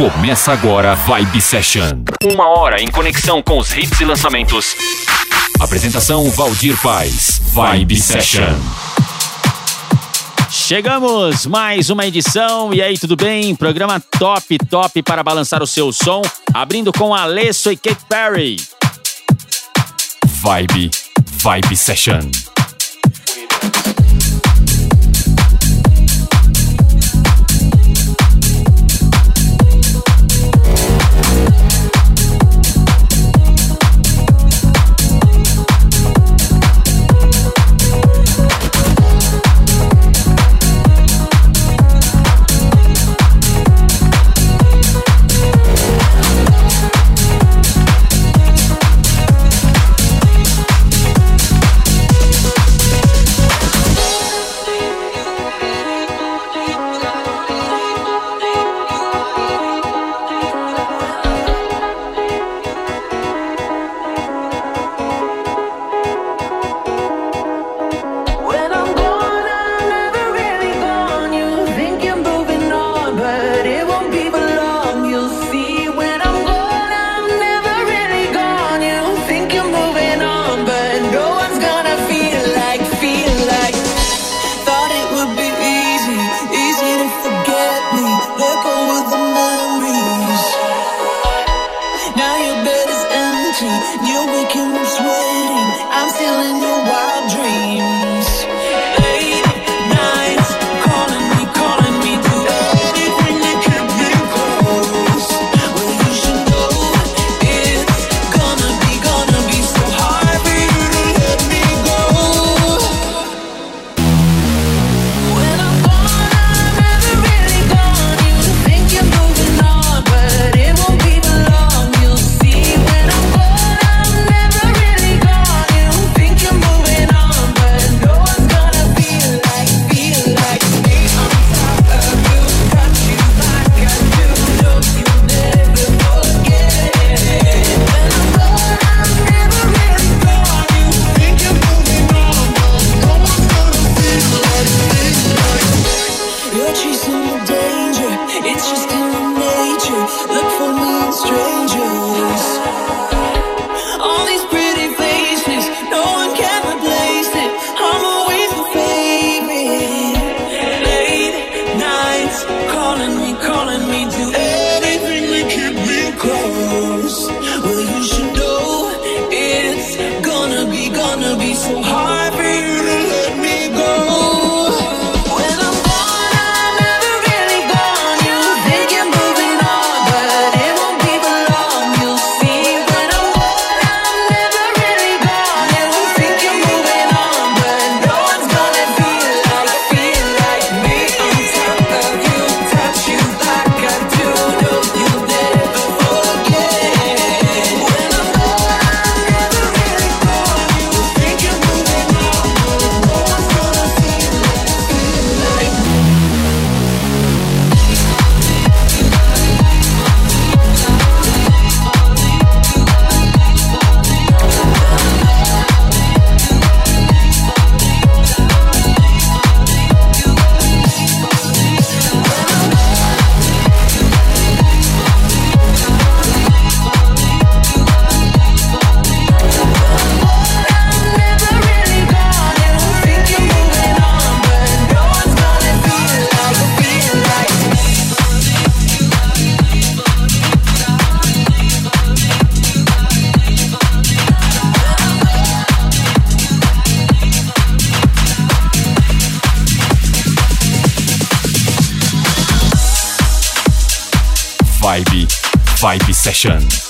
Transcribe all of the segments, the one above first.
Começa agora Vibe Session. Uma hora em conexão com os hits e lançamentos. Apresentação Valdir Paz. Vibe Session. Chegamos, mais uma edição. E aí, tudo bem? Programa top, top para balançar o seu som. Abrindo com Alesso e Kate Perry. Vibe, Vibe Session. Vibe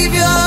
Vibe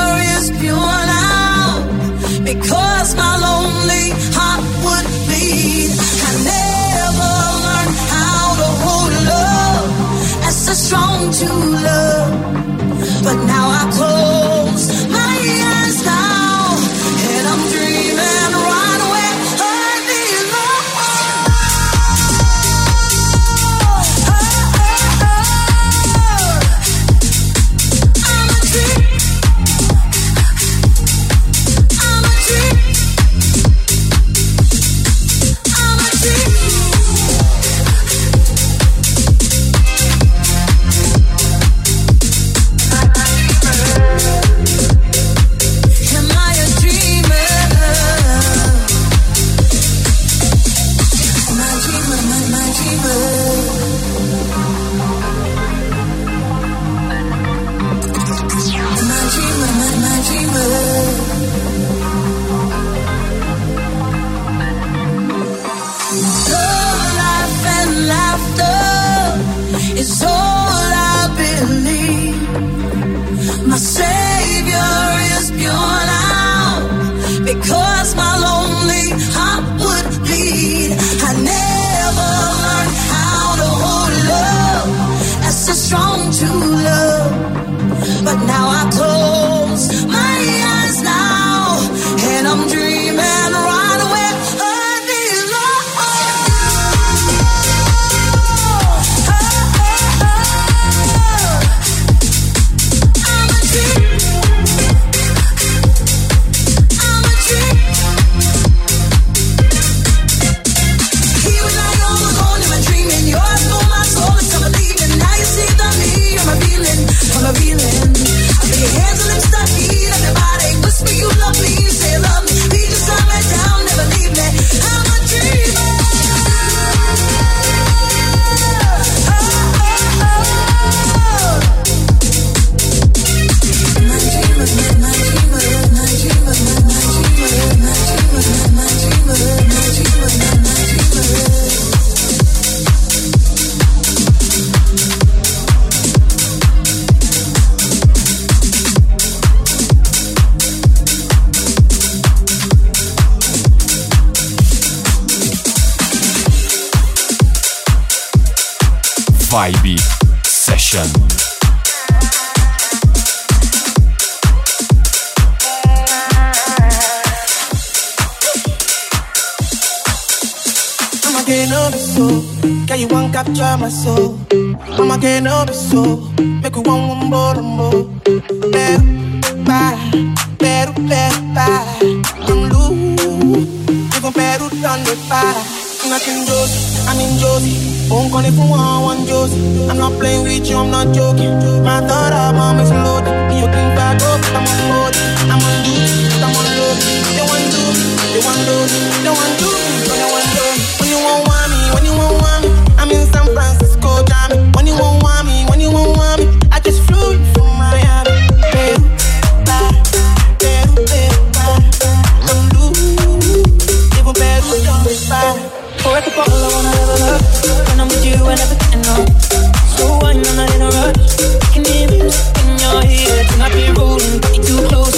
too close.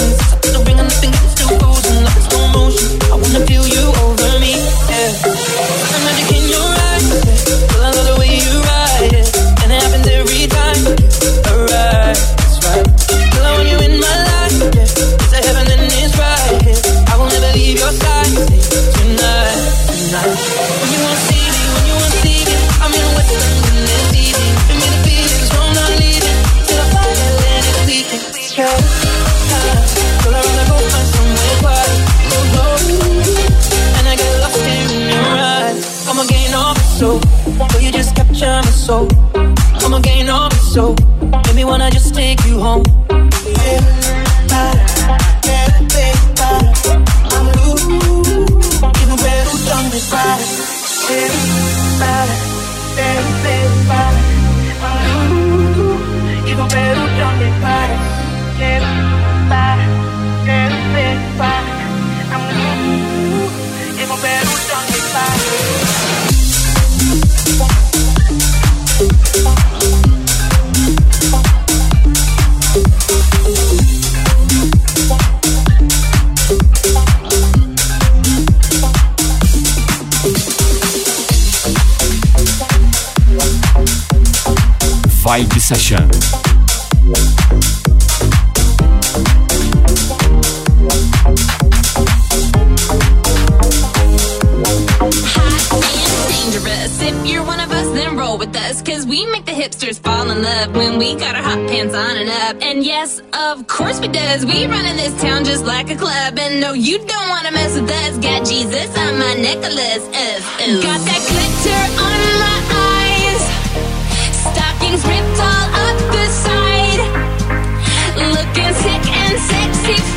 session. Cause we make the hipsters fall in love when we got our hot pants on and up. And yes, of course we does. We run in this town just like a club. And no, you don't wanna mess with us. Got Jesus on my necklace. Ooh, ooh. Got that glitter on my stockings ripped all up the side, looking sick and sexy.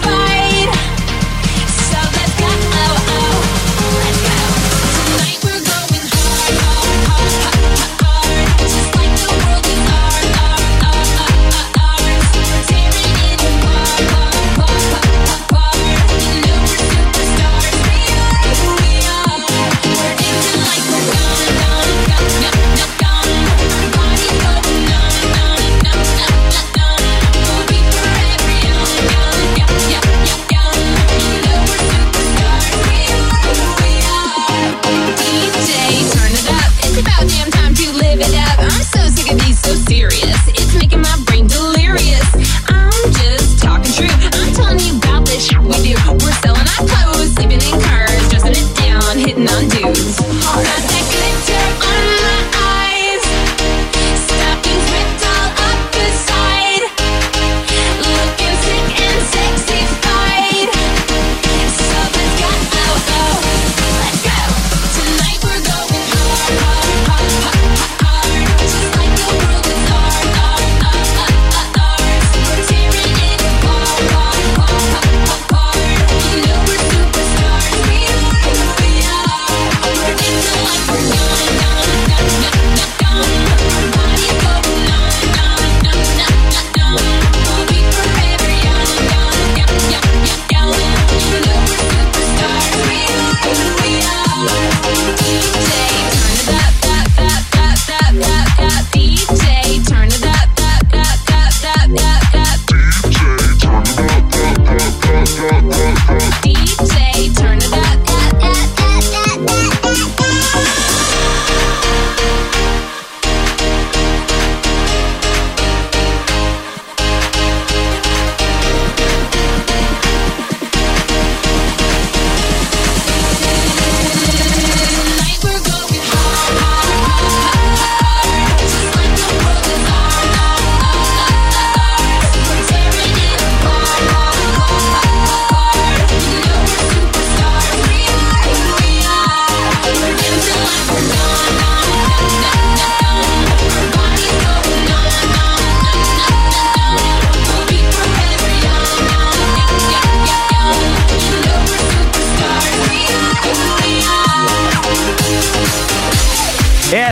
non-dudes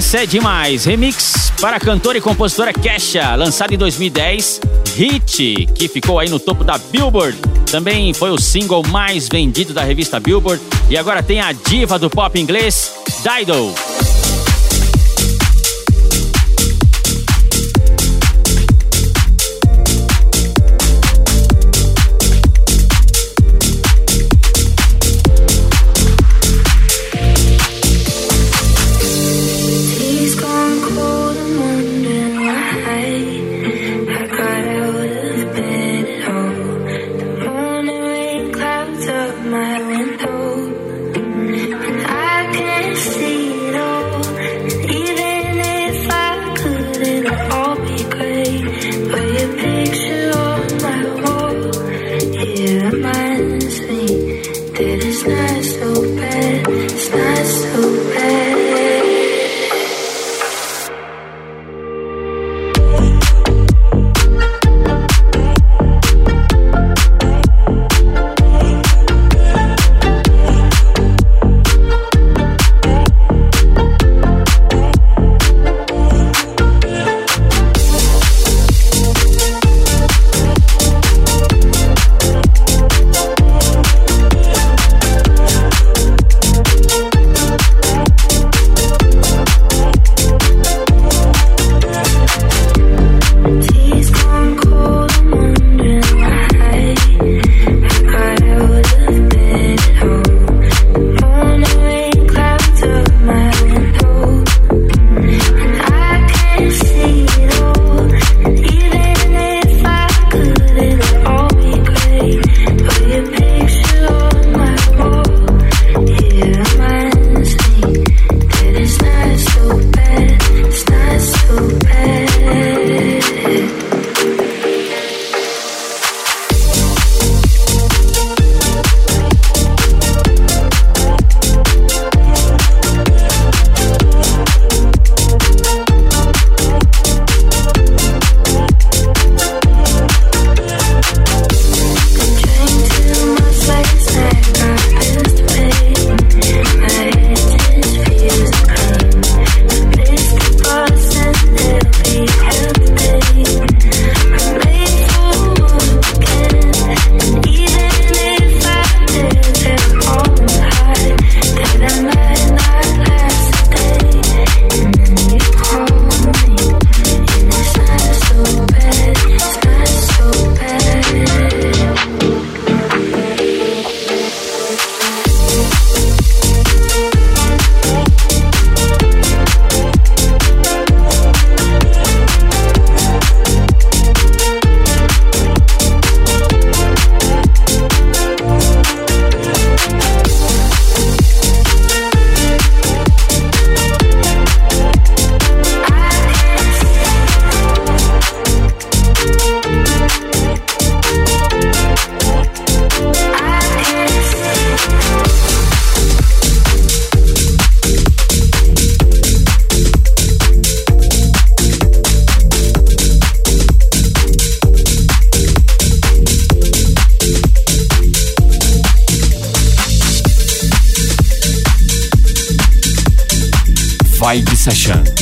Você é demais. Remix para a cantora e compositora Kesha, lançado em 2010, Hit, que ficou aí no topo da Billboard. Também foi o single mais vendido da revista Billboard. E agora tem a diva do pop inglês, Dido. Session.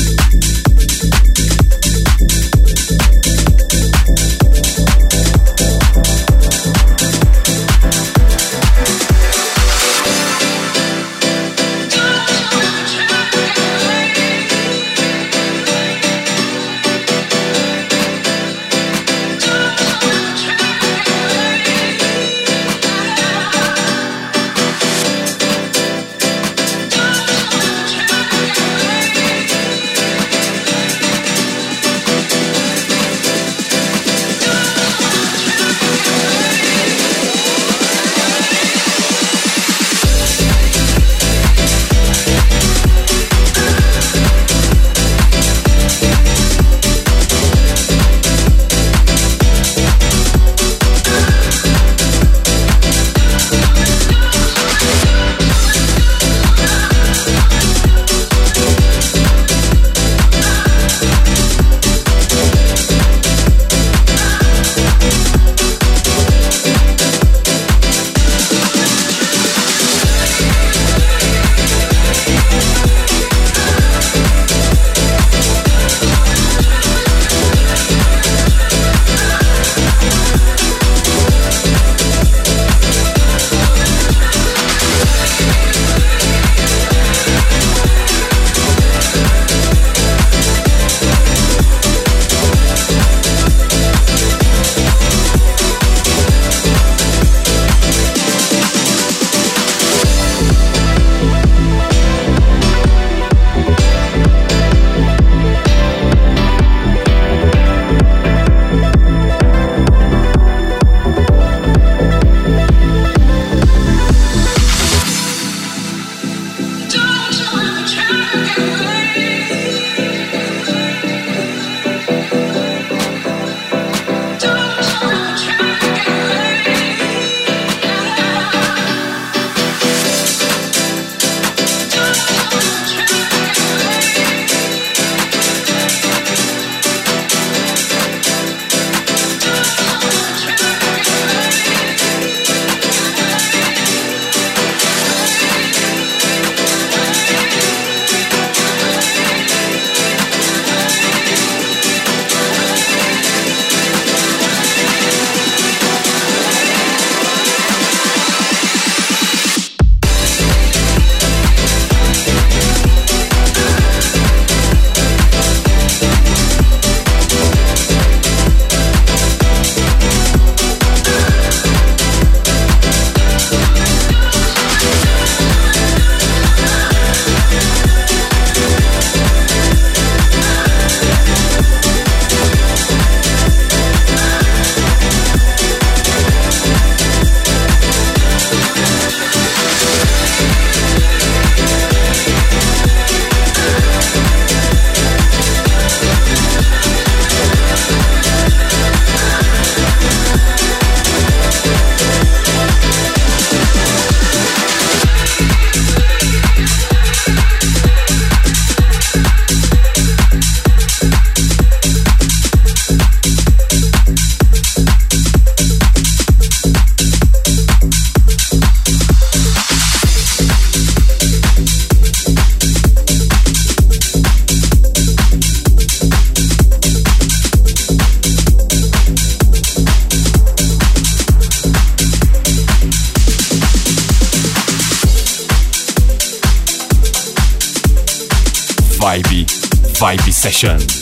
Session.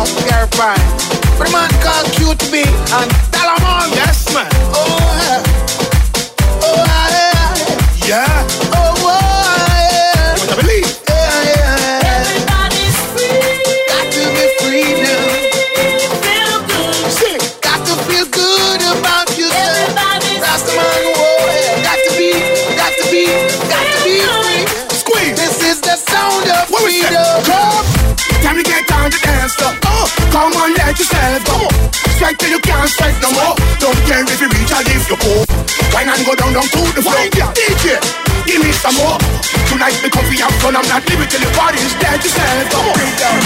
Track, they're fine. A man called QTB and Dalamon. Yes, man. Oh, yeah. Oh, yeah. Yeah. On, let yourself go. Strike till you can't strike no more. Don't care if you reach or if you go. Why not go down, down to the floor? DJ, give me some more. Tonight be comfy and fun. I'm not leaving till the party's dead. Yourself go. Bring down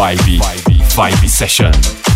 vibey, vibey session.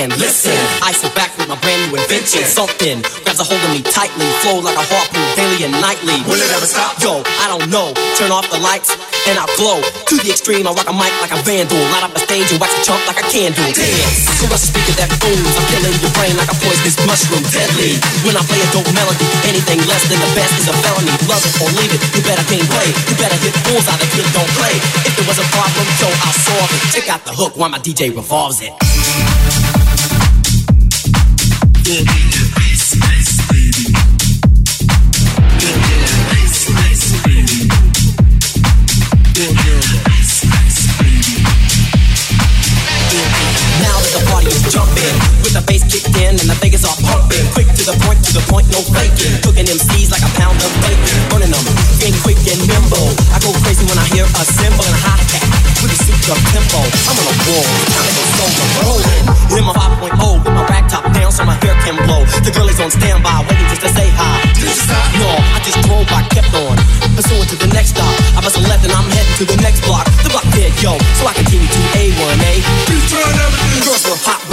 And listen. I sit back with my brand new invention. Something grabs a hold of me tightly, flow like a harpoon daily and nightly. Will it ever stop? Yo, I don't know. Turn off the lights and I'll glow to the extreme. I rock a mic like a vandal, light up a stage and wax a chump like a candle. Dance, caress a speaker that booms. I'm killing your brain like a poisonous mushroom, deadly. When I play a dope melody, anything less than the best is a felony. Love it or leave it, you better gain weight. You better hit bulls out of good don't play. If there was a problem, yo, I'll solve it. Check out the hook while my DJ revolves it. Tempo. I'm on the drum. Quick to the point to the point, no fakin'. Cookin' MCs like a pound of bacon, burnin' 'em, gettin' quick and nimble, I go crazy when I hear a cymbal and a hot cak. To the super tempo, I'm on a roll, time to go solo, The girl is on standby, waiting just to say hi. Did you stop? No, I just drove, I kept on. Pursuing to the next stop. I bust a left and I'm heading to the next block. The block dead, yo, so I continue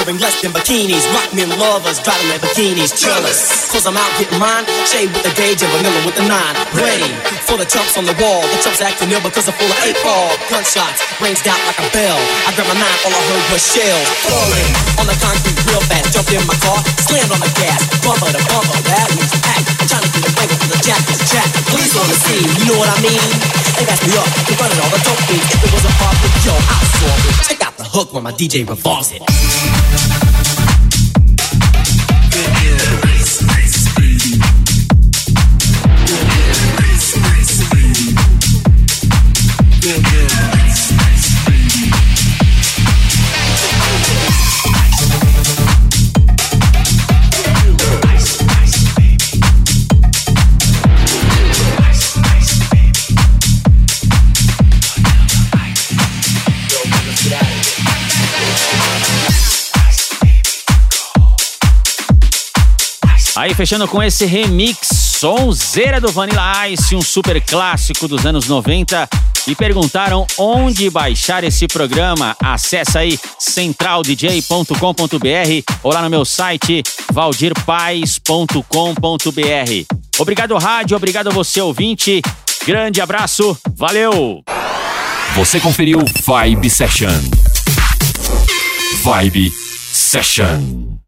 wearing less than bikinis. Rock men lovers, driving their bikinis. Jealous, cause I'm out getting mine. Shade with the gauge and vanilla with the nine. Ready for the chumps on the wall. The chumps acting ill because they're full of eight ball. Gunshots ranged out like a bell. I grabbed my nine, all I heard was shells. Falling on the concrete real fast. Jumped in my car, slammed on the gas. Bumper to bumper, that means packed. I'm trying to get a wrangle for the jack jack. Police on the scene, you know what I mean? They got me up, they running all the dope things. If it was a problem, yo, I'll solve it. Check out hook when my DJ revolves it. Aí fechando com esse remix sonzeira do Vanilla Ice, um super clássico dos anos 90. E perguntaram onde baixar esse programa. Acesse aí centraldj.com.br ou lá no meu site valdirpaes.com.br. Obrigado rádio, obrigado você ouvinte. Grande abraço, valeu! Você conferiu Vibe Session. Vibe Session.